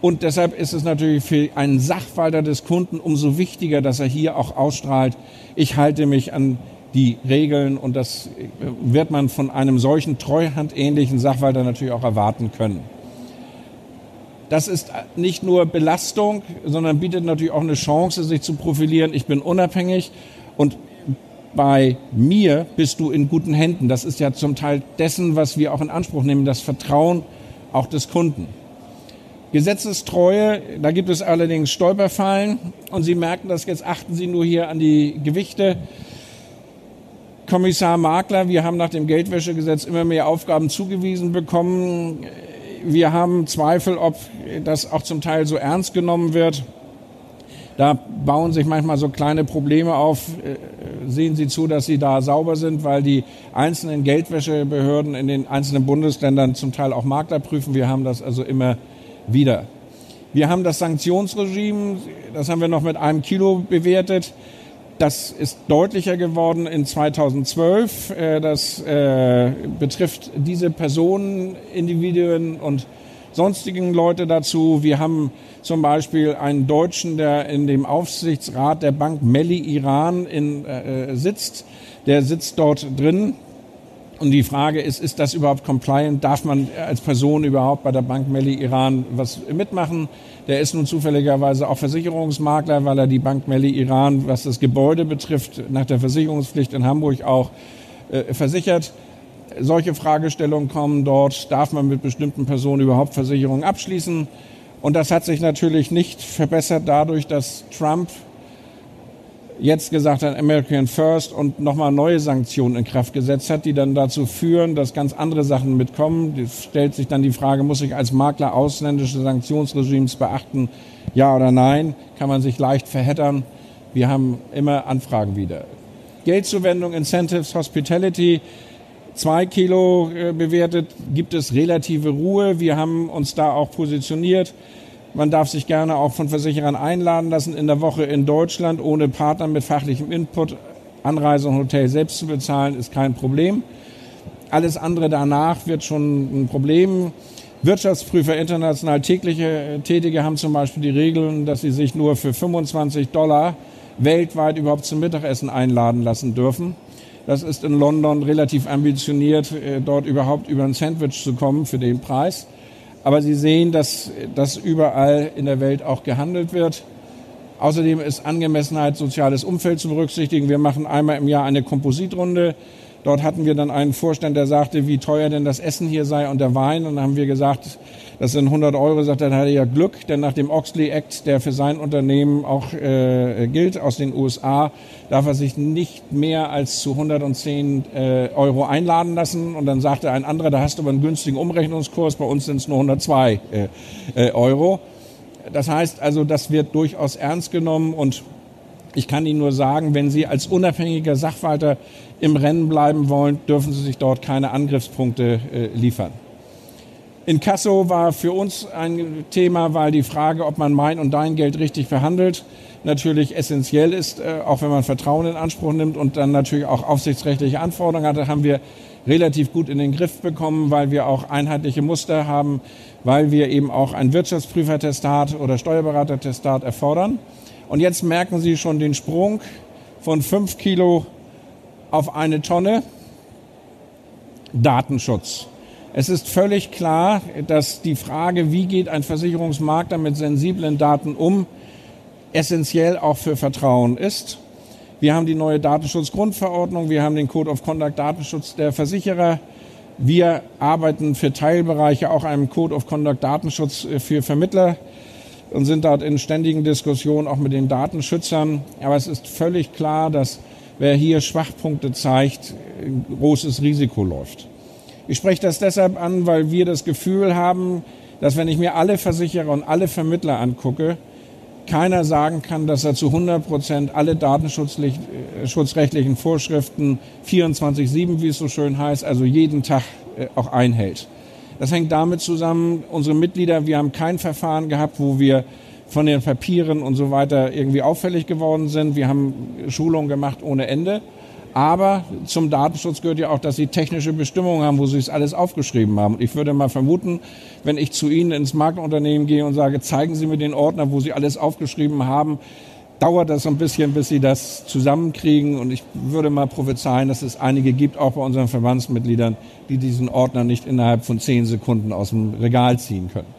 Und deshalb ist es natürlich für einen Sachwalter des Kunden umso wichtiger, dass er hier auch ausstrahlt, ich halte mich an die Regeln und das äh, wird man von einem solchen treuhandähnlichen Sachwalter natürlich auch erwarten können. Das ist nicht nur Belastung, sondern bietet natürlich auch eine Chance, sich zu profilieren. Ich bin unabhängig und bei mir bist du in guten Händen. Das ist ja zum Teil dessen, was wir auch in Anspruch nehmen, das Vertrauen auch des Kunden. Gesetzestreue, da gibt es allerdings Stolperfallen und Sie merken das jetzt, achten Sie nur hier an die Gewichte. Kommissar Makler, wir haben nach dem Geldwäschegesetz immer mehr Aufgaben zugewiesen bekommen wir haben Zweifel, ob das auch zum Teil so ernst genommen wird. Da bauen sich manchmal so kleine Probleme auf. Äh, sehen Sie zu, dass Sie da sauber sind, weil die einzelnen Geldwäschebehörden in den einzelnen Bundesländern zum Teil auch Makler prüfen. Wir haben das also immer wieder. Wir haben das Sanktionsregime, das haben wir noch mit einem Kilo bewertet. Das ist deutlicher geworden in 2012. Äh, das äh, betrifft diese Personen, Individuen und sonstigen Leute dazu. Wir haben zum Beispiel einen Deutschen, der in dem Aufsichtsrat der Bank Melli Iran in, äh, sitzt. Der sitzt dort drin. Und die Frage ist, ist das überhaupt compliant? Darf man als Person überhaupt bei der Bank Melli Iran was mitmachen? Der ist nun zufälligerweise auch Versicherungsmakler, weil er die Bank Melli Iran, was das Gebäude betrifft, nach der Versicherungspflicht in Hamburg auch äh, versichert. Solche Fragestellungen kommen dort. Darf man mit bestimmten Personen überhaupt Versicherungen abschließen? Und das hat sich natürlich nicht verbessert dadurch, dass Trump jetzt gesagt hat, American First und nochmal neue Sanktionen in Kraft gesetzt hat, die dann dazu führen, dass ganz andere Sachen mitkommen. Es stellt sich dann die Frage, muss ich als Makler ausländische Sanktionsregimes beachten? Ja oder nein? Kann man sich leicht verheddern. Wir haben immer Anfragen wieder. Geldzuwendung, Incentives, Hospitality, zwei Kilo äh, bewertet, gibt es relative Ruhe. Wir haben uns da auch positioniert. Man darf sich gerne auch von Versicherern einladen lassen, in der Woche in Deutschland ohne Partner mit fachlichem Input Anreise und Hotel selbst zu bezahlen, ist kein Problem. Alles andere danach wird schon ein Problem. Wirtschaftsprüfer international tägliche äh, Tätige haben zum Beispiel die Regeln, dass sie sich nur für 25 Dollar weltweit überhaupt zum Mittagessen einladen lassen dürfen. Das ist in London relativ ambitioniert, äh, dort überhaupt über ein Sandwich zu kommen für den Preis. Aber Sie sehen, dass das überall in der Welt auch gehandelt wird. Außerdem ist Angemessenheit soziales Umfeld zu berücksichtigen. Wir machen einmal im Jahr eine Kompositrunde. Dort hatten wir dann einen Vorstand, der sagte, wie teuer denn das Essen hier sei und der Wein. Und dann haben wir gesagt, das sind 100 Euro. Sagt er, dann hat er ja Glück, denn nach dem Oxley Act, der für sein Unternehmen auch äh, gilt aus den USA, darf er sich nicht mehr als zu 110 äh, Euro einladen lassen. Und dann sagte ein anderer, da hast du aber einen günstigen Umrechnungskurs, bei uns sind es nur 102 äh, äh, Euro. Das heißt also, das wird durchaus ernst genommen und ich kann Ihnen nur sagen, wenn Sie als unabhängiger Sachwalter im Rennen bleiben wollen, dürfen Sie sich dort keine Angriffspunkte äh, liefern. In Kasso war für uns ein Thema, weil die Frage, ob man mein und dein Geld richtig verhandelt, natürlich essentiell ist, äh, auch wenn man Vertrauen in Anspruch nimmt und dann natürlich auch aufsichtsrechtliche Anforderungen hatte, haben wir relativ gut in den Griff bekommen, weil wir auch einheitliche Muster haben, weil wir eben auch ein Wirtschaftsprüfertestat oder Steuerberatertestat erfordern. Und jetzt merken Sie schon den Sprung von fünf Kilo auf eine Tonne Datenschutz. Es ist völlig klar, dass die Frage, wie geht ein Versicherungsmakler mit sensiblen Daten um, essentiell auch für Vertrauen ist. Wir haben die neue Datenschutzgrundverordnung, wir haben den Code of Conduct Datenschutz der Versicherer. Wir arbeiten für Teilbereiche auch einem Code of Conduct Datenschutz für Vermittler und sind dort in ständigen Diskussionen auch mit den Datenschützern. Aber es ist völlig klar, dass wer hier Schwachpunkte zeigt, ein großes Risiko läuft. Ich spreche das deshalb an, weil wir das Gefühl haben, dass wenn ich mir alle Versicherer und alle Vermittler angucke, keiner sagen kann, dass er zu 100 Prozent alle datenschutzrechtlichen äh, Vorschriften 24-7, wie es so schön heißt, also jeden Tag äh, auch einhält. Das hängt damit zusammen, unsere Mitglieder, wir haben kein Verfahren gehabt, wo wir von den Papieren und so weiter irgendwie auffällig geworden sind. Wir haben Schulungen gemacht ohne Ende. Aber zum Datenschutz gehört ja auch, dass Sie technische Bestimmungen haben, wo Sie es alles aufgeschrieben haben. Ich würde mal vermuten, wenn ich zu Ihnen ins Markenunternehmen gehe und sage, zeigen Sie mir den Ordner, wo Sie alles aufgeschrieben haben, dauert das ein bisschen, bis Sie das zusammenkriegen. Und ich würde mal prophezeien, dass es einige gibt, auch bei unseren Verbandsmitgliedern, die diesen Ordner nicht innerhalb von zehn Sekunden aus dem Regal ziehen können.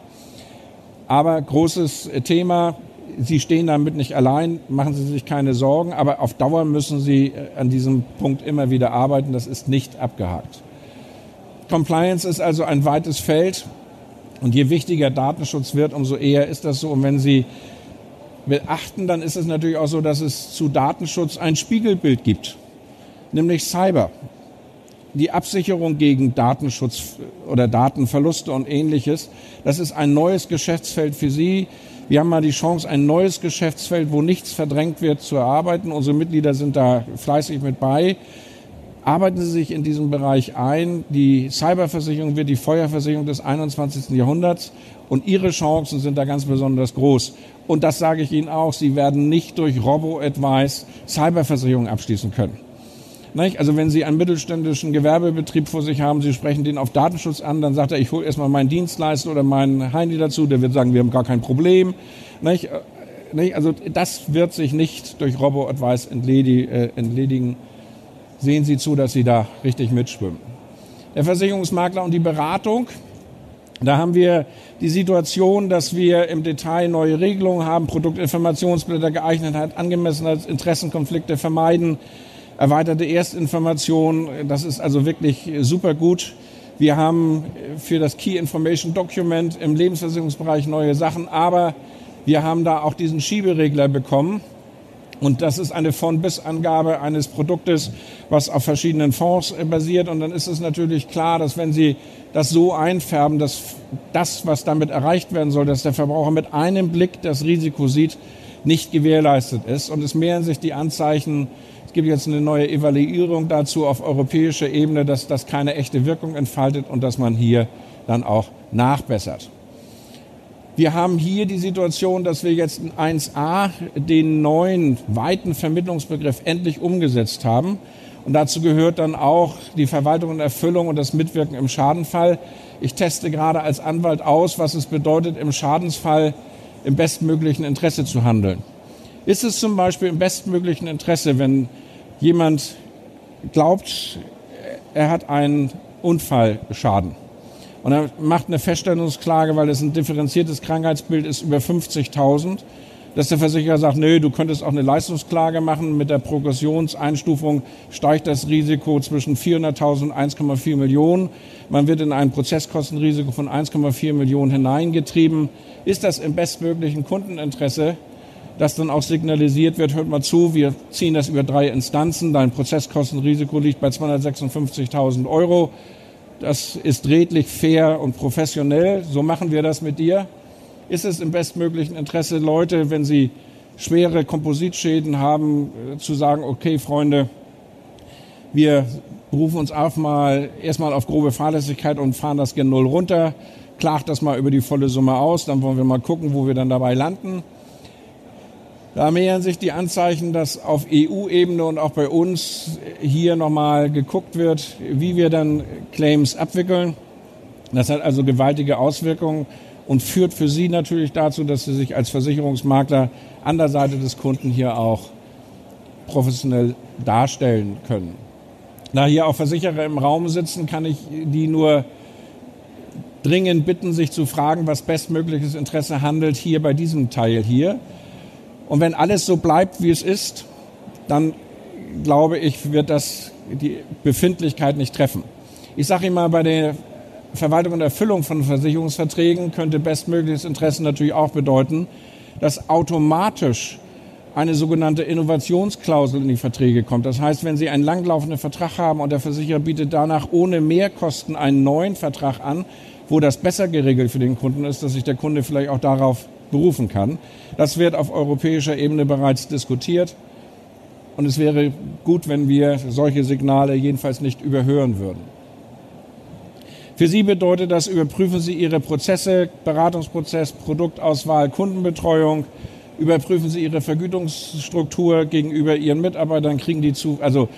Aber großes Thema, Sie stehen damit nicht allein, machen Sie sich keine Sorgen, aber auf Dauer müssen Sie äh, an diesem Punkt immer wieder arbeiten. Das ist nicht abgehakt. Compliance ist also ein weites Feld und je wichtiger Datenschutz wird, umso eher ist das so. Und wenn Sie beachten, dann ist es natürlich auch so, dass es zu Datenschutz ein Spiegelbild gibt, nämlich Cyber. Die Absicherung gegen Datenschutz oder Datenverluste und ähnliches, das ist ein neues Geschäftsfeld für Sie. Wir haben mal die Chance, ein neues Geschäftsfeld, wo nichts verdrängt wird, zu erarbeiten. Unsere Mitglieder sind da fleißig mit bei. Arbeiten Sie sich in diesem Bereich ein. Die Cyberversicherung wird die Feuerversicherung des 21. Jahrhunderts und Ihre Chancen sind da ganz besonders groß. Und das sage ich Ihnen auch, Sie werden nicht durch Robo-Advice Cyberversicherung abschließen können. Also wenn Sie einen mittelständischen Gewerbebetrieb vor sich haben, Sie sprechen den auf Datenschutz an, dann sagt er, ich hole erstmal meinen Dienstleister oder meinen Heini dazu, der wird sagen, wir haben gar kein Problem. Also das wird sich nicht durch Robo-Advice äh, entledigen. Sehen Sie zu, dass Sie da richtig mitschwimmen. Der Versicherungsmakler und die Beratung, da haben wir die Situation, dass wir im Detail neue Regelungen haben, Produktinformationsblätter, Geeignetheit, Angemessenheit, Interessenkonflikte vermeiden, erweiterte Erstinformation. Das ist also wirklich super gut. Wir haben für das Key Information Document im Lebensversicherungsbereich neue Sachen, aber wir haben da auch diesen Schieberegler bekommen. Und das ist eine Von-Bis-Angabe eines Produktes, was auf verschiedenen Fonds basiert. Und dann ist es natürlich klar, dass wenn Sie das so einfärben, dass das, was damit erreicht werden soll, dass der Verbraucher mit einem Blick das Risiko sieht, nicht gewährleistet ist. Und es mehren sich die Anzeichen, es gibt jetzt eine neue Evaluierung dazu auf europäischer Ebene, dass das keine echte Wirkung entfaltet und dass man hier dann auch nachbessert. Wir haben hier die Situation, dass wir jetzt in 1a den neuen weiten Vermittlungsbegriff endlich umgesetzt haben. Und dazu gehört dann auch die Verwaltung und Erfüllung und das Mitwirken im Schadenfall. Ich teste gerade als Anwalt aus, was es bedeutet, im Schadensfall im bestmöglichen Interesse zu handeln. Ist es zum Beispiel im bestmöglichen Interesse, wenn jemand glaubt, er hat einen Unfallschaden? Und er macht eine Feststellungsklage, weil es ein differenziertes Krankheitsbild ist, über 50.000. Dass der Versicherer sagt, nö, du könntest auch eine Leistungsklage machen. Mit der Progressionseinstufung steigt das Risiko zwischen 400.000 und 1,4 Millionen. Man wird in ein Prozesskostenrisiko von 1,4 Millionen hineingetrieben. Ist das im bestmöglichen Kundeninteresse, dass dann auch signalisiert wird, hört mal zu, wir ziehen das über drei Instanzen, dein Prozesskostenrisiko liegt bei 256.000 Euro das ist redlich, fair und professionell. So machen wir das mit dir. Ist es im bestmöglichen Interesse, Leute, wenn sie schwere Kompositschäden haben, äh, zu sagen, okay, Freunde, wir berufen uns auf mal erstmal auf grobe Fahrlässigkeit und fahren das gen Null runter, klagt das mal über die volle Summe aus, dann wollen wir mal gucken, wo wir dann dabei landen. Da mehren sich die Anzeichen, dass auf EU-Ebene und auch bei uns hier nochmal geguckt wird, wie wir dann Claims abwickeln. Das hat also gewaltige Auswirkungen und führt für Sie natürlich dazu, dass Sie sich als Versicherungsmakler an der Seite des Kunden hier auch professionell darstellen können. Da hier auch Versicherer im Raum sitzen, kann ich die nur dringend bitten, sich zu fragen, was bestmögliches Interesse handelt hier bei diesem Teil hier. Und wenn alles so bleibt, wie es ist, dann glaube ich, wird das die Befindlichkeit nicht treffen. Ich sage immer, bei der Verwaltung und Erfüllung von Versicherungsverträgen könnte bestmögliches Interesse natürlich auch bedeuten, dass automatisch eine sogenannte Innovationsklausel in die Verträge kommt. Das heißt, wenn Sie einen langlaufenden Vertrag haben und der Versicherer bietet danach ohne Mehrkosten einen neuen Vertrag an, wo das besser geregelt für den Kunden ist, dass sich der Kunde vielleicht auch darauf berufen kann. Das wird auf europäischer Ebene bereits diskutiert. Und es wäre gut, wenn wir solche Signale jedenfalls nicht überhören würden. Für Sie bedeutet das, überprüfen Sie Ihre Prozesse, Beratungsprozess, Produktauswahl, Kundenbetreuung, überprüfen Sie Ihre Vergütungsstruktur gegenüber Ihren Mitarbeitern, kriegen die zu, also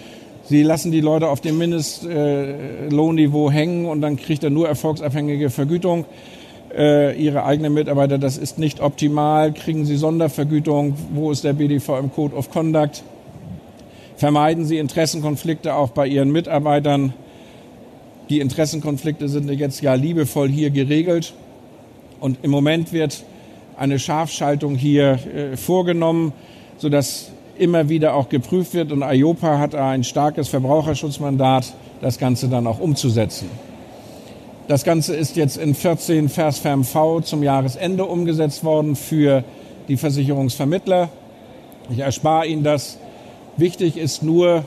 Sie lassen die Leute auf dem Mindestlohnniveau hängen und dann kriegt er nur erfolgsabhängige Vergütung ihre eigenen Mitarbeiter, das ist nicht optimal, kriegen sie Sondervergütung, wo ist der BDV im Code of Conduct, vermeiden sie Interessenkonflikte auch bei ihren Mitarbeitern. Die Interessenkonflikte sind jetzt ja liebevoll hier geregelt. Und im Moment wird eine Scharfschaltung hier äh, vorgenommen, sodass immer wieder auch geprüft wird. Und IOPA hat ein starkes Verbraucherschutzmandat, das Ganze dann auch umzusetzen. Das Ganze ist jetzt in 14 Vers V zum Jahresende umgesetzt worden für die Versicherungsvermittler. Ich erspare Ihnen das. Wichtig ist nur,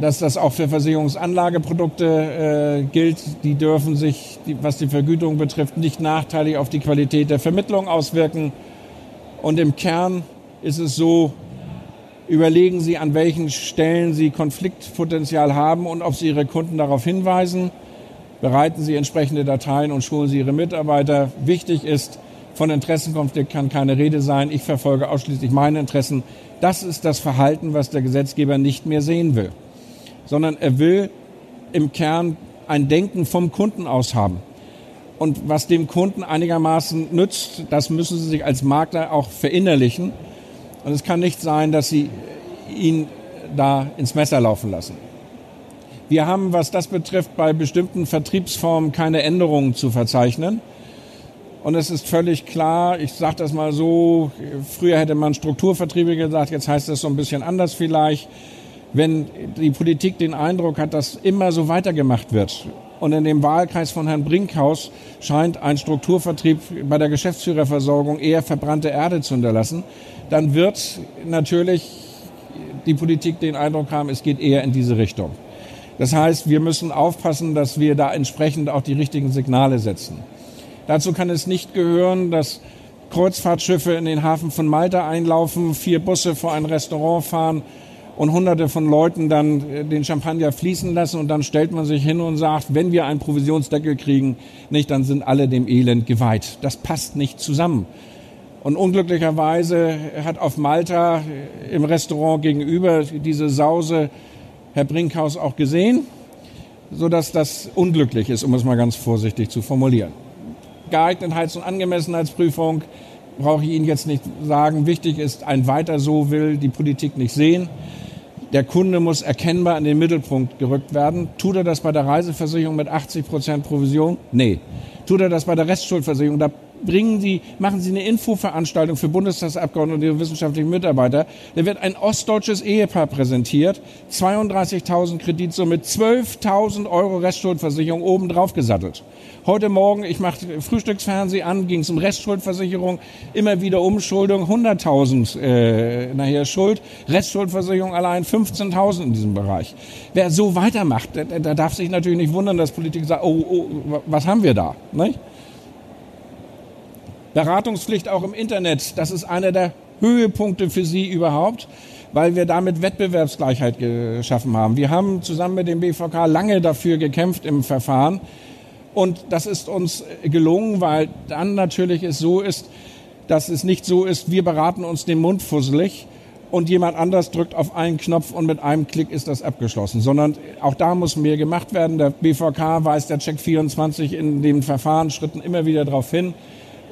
dass das auch für Versicherungsanlageprodukte äh, gilt. Die dürfen sich, die, was die Vergütung betrifft, nicht nachteilig auf die Qualität der Vermittlung auswirken. Und im Kern ist es so, überlegen Sie, an welchen Stellen Sie Konfliktpotenzial haben und ob Sie Ihre Kunden darauf hinweisen bereiten Sie entsprechende Dateien und schulen Sie Ihre Mitarbeiter. Wichtig ist, von Interessenkonflikt kann keine Rede sein. Ich verfolge ausschließlich meine Interessen. Das ist das Verhalten, was der Gesetzgeber nicht mehr sehen will, sondern er will im Kern ein Denken vom Kunden aus haben. Und was dem Kunden einigermaßen nützt, das müssen Sie sich als Makler auch verinnerlichen. Und es kann nicht sein, dass Sie ihn da ins Messer laufen lassen. Wir haben, was das betrifft, bei bestimmten Vertriebsformen keine Änderungen zu verzeichnen. Und es ist völlig klar, ich sage das mal so, früher hätte man Strukturvertriebe gesagt, jetzt heißt das so ein bisschen anders vielleicht. Wenn die Politik den Eindruck hat, dass immer so weitergemacht wird und in dem Wahlkreis von Herrn Brinkhaus scheint ein Strukturvertrieb bei der Geschäftsführerversorgung eher verbrannte Erde zu hinterlassen, dann wird natürlich die Politik den Eindruck haben, es geht eher in diese Richtung. Das heißt, wir müssen aufpassen, dass wir da entsprechend auch die richtigen Signale setzen. Dazu kann es nicht gehören, dass Kreuzfahrtschiffe in den Hafen von Malta einlaufen, vier Busse vor ein Restaurant fahren und hunderte von Leuten dann äh, den Champagner fließen lassen und dann stellt man sich hin und sagt, wenn wir einen Provisionsdeckel kriegen, nicht, dann sind alle dem Elend geweiht. Das passt nicht zusammen. Und unglücklicherweise hat auf Malta äh, im Restaurant gegenüber diese Sause Herr Brinkhaus auch gesehen, so dass das unglücklich ist, um es mal ganz vorsichtig zu formulieren. Geeignetheits- und Angemessenheitsprüfung brauche ich Ihnen jetzt nicht sagen. Wichtig ist, ein weiter so will die Politik nicht sehen. Der Kunde muss erkennbar in den Mittelpunkt gerückt werden. Tut er das bei der Reiseversicherung mit 80 Prozent Provision? Nee. Tut er das bei der Restschuldversicherung? Da bringen Sie, machen Sie eine Infoveranstaltung für Bundestagsabgeordnete und ihre wissenschaftlichen Mitarbeiter. Da wird ein ostdeutsches Ehepaar präsentiert, 32.000 Kreditsumme, 12.000 Euro Restschuldversicherung obendrauf gesattelt. Heute Morgen, ich mache Frühstücksfernsehen an, ging es um Restschuldversicherung, immer wieder Umschuldung, 100.000 äh, nachher Schuld, Restschuldversicherung allein 15.000 in diesem Bereich. Wer so weitermacht, der darf sich natürlich nicht wundern, dass Politik sagt, oh, oh was haben wir da? Nicht? Beratungspflicht auch im Internet, das ist einer der Höhepunkte für Sie überhaupt, weil wir damit Wettbewerbsgleichheit geschaffen haben. Wir haben zusammen mit dem BVK lange dafür gekämpft im Verfahren und das ist uns gelungen, weil dann natürlich es so ist, dass es nicht so ist, wir beraten uns den Mund fusselig und jemand anders drückt auf einen Knopf und mit einem Klick ist das abgeschlossen, sondern auch da muss mehr gemacht werden. Der BVK weist der Check 24 in den Verfahrensschritten immer wieder darauf hin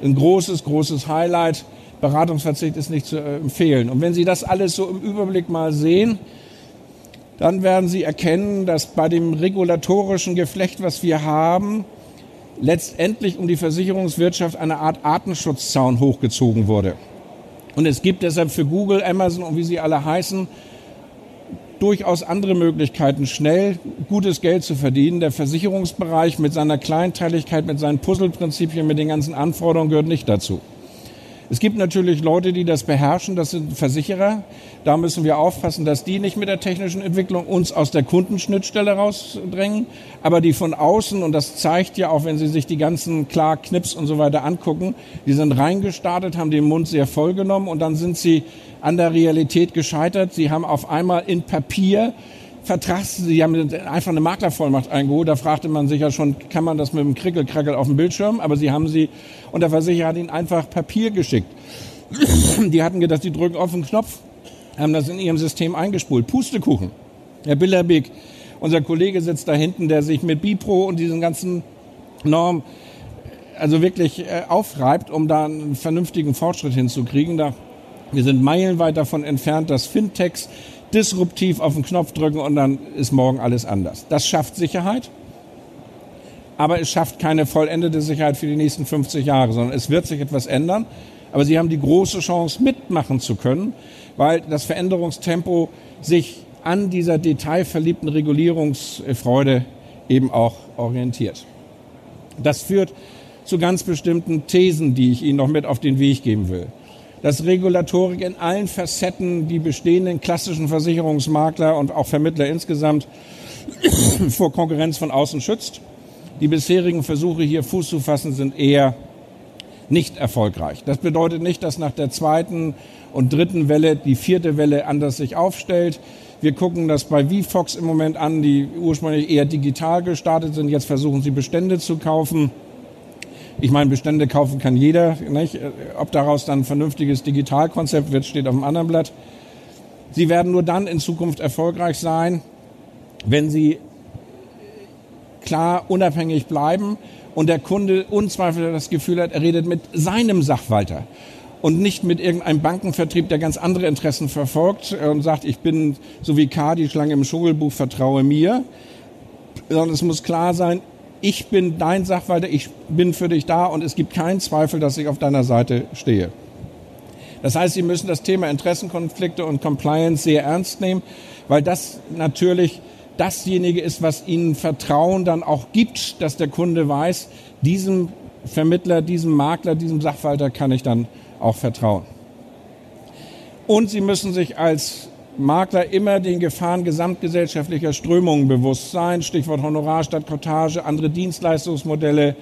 ein großes, großes Highlight. Beratungsverzicht ist nicht zu empfehlen. Und wenn Sie das alles so im Überblick mal sehen, dann werden Sie erkennen, dass bei dem regulatorischen Geflecht, was wir haben, letztendlich um die Versicherungswirtschaft eine Art Artenschutzzaun hochgezogen wurde. Und es gibt deshalb für Google, Amazon und wie sie alle heißen, durchaus andere Möglichkeiten, schnell gutes Geld zu verdienen. Der Versicherungsbereich mit seiner Kleinteiligkeit, mit seinen Puzzleprinzipien, mit den ganzen Anforderungen gehört nicht dazu. Es gibt natürlich Leute, die das beherrschen, das sind Versicherer. Da müssen wir aufpassen, dass die nicht mit der technischen Entwicklung uns aus der Kundenschnittstelle rausdrängen. Aber die von außen, und das zeigt ja auch, wenn Sie sich die ganzen klar Knips und so weiter angucken, die sind reingestartet, haben den Mund sehr voll genommen und dann sind sie an der Realität gescheitert. Sie haben auf einmal in Papier Vertrags, Sie haben einfach eine Maklervollmacht eingeholt. Da fragte man sich ja schon, kann man das mit dem Krickelkrackel auf dem Bildschirm? Aber Sie haben sie, und der Versicherer hat Ihnen einfach Papier geschickt. Die hatten gedacht, Sie drücken auf den Knopf, haben das in Ihrem System eingespult. Pustekuchen. Herr Billerbeck, unser Kollege sitzt da hinten, der sich mit Bipro und diesen ganzen Normen also wirklich äh, aufreibt, um da einen vernünftigen Fortschritt hinzukriegen. Da wir sind meilenweit davon entfernt, dass Fintechs disruptiv auf den Knopf drücken und dann ist morgen alles anders. Das schafft Sicherheit, aber es schafft keine vollendete Sicherheit für die nächsten 50 Jahre, sondern es wird sich etwas ändern. Aber Sie haben die große Chance, mitmachen zu können, weil das Veränderungstempo sich an dieser detailverliebten Regulierungsfreude eben auch orientiert. Das führt zu ganz bestimmten Thesen, die ich Ihnen noch mit auf den Weg geben will dass Regulatorik in allen Facetten die bestehenden klassischen Versicherungsmakler und auch Vermittler insgesamt vor Konkurrenz von außen schützt. Die bisherigen Versuche, hier Fuß zu fassen, sind eher nicht erfolgreich. Das bedeutet nicht, dass nach der zweiten und dritten Welle die vierte Welle anders sich aufstellt. Wir gucken das bei VFox im Moment an, die ursprünglich eher digital gestartet sind. Jetzt versuchen sie Bestände zu kaufen. Ich meine, Bestände kaufen kann jeder. Nicht? Ob daraus dann ein vernünftiges Digitalkonzept wird, steht auf dem anderen Blatt. Sie werden nur dann in Zukunft erfolgreich sein, wenn sie klar unabhängig bleiben und der Kunde unzweifelsfrei das Gefühl hat, er redet mit seinem Sachwalter und nicht mit irgendeinem Bankenvertrieb, der ganz andere Interessen verfolgt und sagt, ich bin so wie K, die Schlange im Schulbuch, vertraue mir. Sondern es muss klar sein, ich bin dein Sachwalter, ich bin für dich da und es gibt keinen Zweifel, dass ich auf deiner Seite stehe. Das heißt, Sie müssen das Thema Interessenkonflikte und Compliance sehr ernst nehmen, weil das natürlich dasjenige ist, was Ihnen Vertrauen dann auch gibt, dass der Kunde weiß, diesem Vermittler, diesem Makler, diesem Sachwalter kann ich dann auch vertrauen. Und Sie müssen sich als Makler immer den Gefahren gesamtgesellschaftlicher Strömungen bewusst sein. Stichwort Honorar statt Cottage, andere Dienstleistungsmodelle.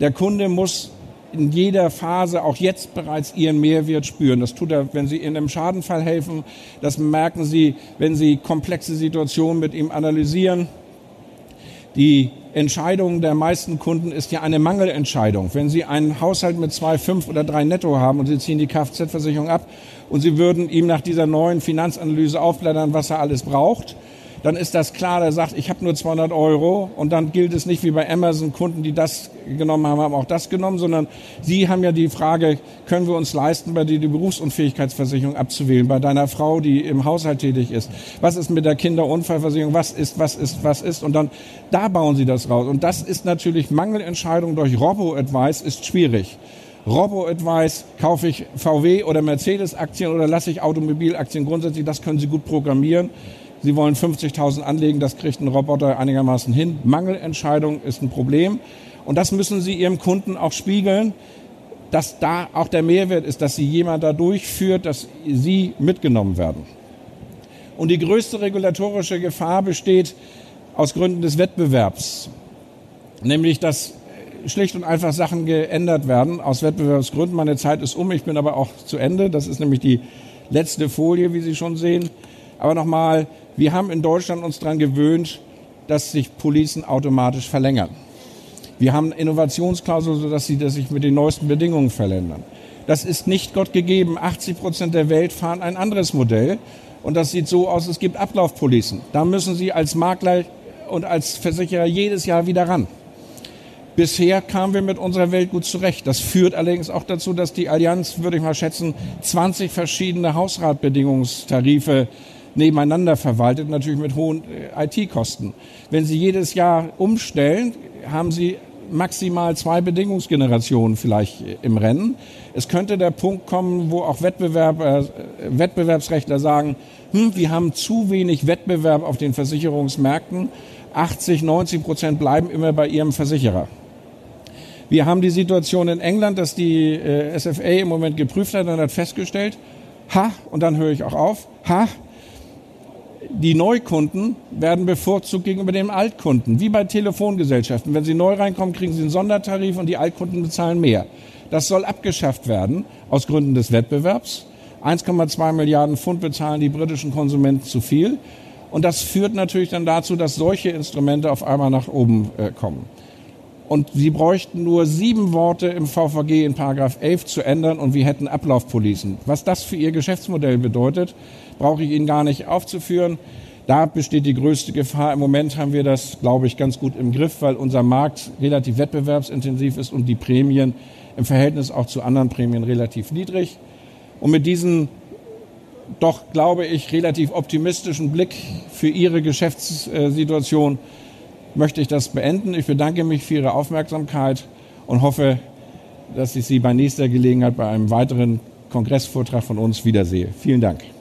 Der Kunde muss in jeder Phase auch jetzt bereits ihren Mehrwert spüren. Das tut er, wenn Sie in einem Schadenfall helfen. Das merken Sie, wenn Sie komplexe Situationen mit ihm analysieren. Die Entscheidung der meisten Kunden ist ja eine Mangelentscheidung. Wenn Sie einen Haushalt mit zwei, fünf oder drei Netto haben und Sie ziehen die Kfz-Versicherung ab und Sie würden ihm nach dieser neuen Finanzanalyse aufblättern, was er alles braucht, dann ist das klar, der sagt, ich habe nur 200 Euro und dann gilt es nicht wie bei Amazon, Kunden, die das genommen haben, haben auch das genommen, sondern Sie haben ja die Frage, können wir uns leisten, bei dir die Berufsunfähigkeitsversicherung abzuwählen, bei deiner Frau, die im Haushalt tätig ist. Was ist mit der Kinderunfallversicherung? Was ist, was ist, was ist? Und dann, da bauen Sie das raus. Und das ist natürlich Mangelentscheidung durch Robo-Advice ist schwierig. Robo-Advice, kaufe ich VW oder Mercedes-Aktien oder lasse ich Automobilaktien grundsätzlich, das können Sie gut programmieren. Sie wollen 50.000 anlegen, das kriegt ein Roboter einigermaßen hin. Mangelentscheidung ist ein Problem. Und das müssen Sie Ihrem Kunden auch spiegeln, dass da auch der Mehrwert ist, dass Sie jemand da durchführt, dass Sie mitgenommen werden. Und die größte regulatorische Gefahr besteht aus Gründen des Wettbewerbs. Nämlich, dass schlicht und einfach Sachen geändert werden aus Wettbewerbsgründen. Meine Zeit ist um, ich bin aber auch zu Ende. Das ist nämlich die letzte Folie, wie Sie schon sehen. Aber nochmal, wir haben in Deutschland uns daran gewöhnt, dass sich Policen automatisch verlängern. Wir haben Innovationsklauseln, sodass sie dass sich mit den neuesten Bedingungen verlängern. Das ist nicht Gott gegeben. 80 Prozent der Welt fahren ein anderes Modell. Und das sieht so aus, es gibt Ablaufpolicen. Da müssen Sie als Makler und als Versicherer jedes Jahr wieder ran. Bisher kamen wir mit unserer Welt gut zurecht. Das führt allerdings auch dazu, dass die Allianz, würde ich mal schätzen, 20 verschiedene Hausratbedingungstarife nebeneinander verwaltet, natürlich mit hohen äh, IT-Kosten. Wenn Sie jedes Jahr umstellen, haben Sie maximal zwei Bedingungsgenerationen vielleicht äh, im Rennen. Es könnte der Punkt kommen, wo auch Wettbewerb, äh, Wettbewerbsrechtler sagen, hm, wir haben zu wenig Wettbewerb auf den Versicherungsmärkten. 80, 90 Prozent bleiben immer bei ihrem Versicherer. Wir haben die Situation in England, dass die SFA im Moment geprüft hat und hat festgestellt, ha, und dann höre ich auch auf, ha, die Neukunden werden bevorzugt gegenüber den Altkunden, wie bei Telefongesellschaften. Wenn sie neu reinkommen, kriegen sie einen Sondertarif und die Altkunden bezahlen mehr. Das soll abgeschafft werden aus Gründen des Wettbewerbs. 1,2 Milliarden Pfund bezahlen die britischen Konsumenten zu viel. Und das führt natürlich dann dazu, dass solche Instrumente auf einmal nach oben äh, kommen. Und sie bräuchten nur sieben Worte im VVG in Paragraph 11 zu ändern und wir hätten Ablaufpolicen. Was das für ihr Geschäftsmodell bedeutet, brauche ich Ihnen gar nicht aufzuführen. Da besteht die größte Gefahr. Im Moment haben wir das, glaube ich, ganz gut im Griff, weil unser Markt relativ wettbewerbsintensiv ist und die Prämien im Verhältnis auch zu anderen Prämien relativ niedrig. Und mit diesem doch, glaube ich, relativ optimistischen Blick für Ihre Geschäftssituation möchte ich das beenden. Ich bedanke mich für Ihre Aufmerksamkeit und hoffe, dass ich Sie bei nächster Gelegenheit bei einem weiteren Kongressvortrag von uns wiedersehe. Vielen Dank.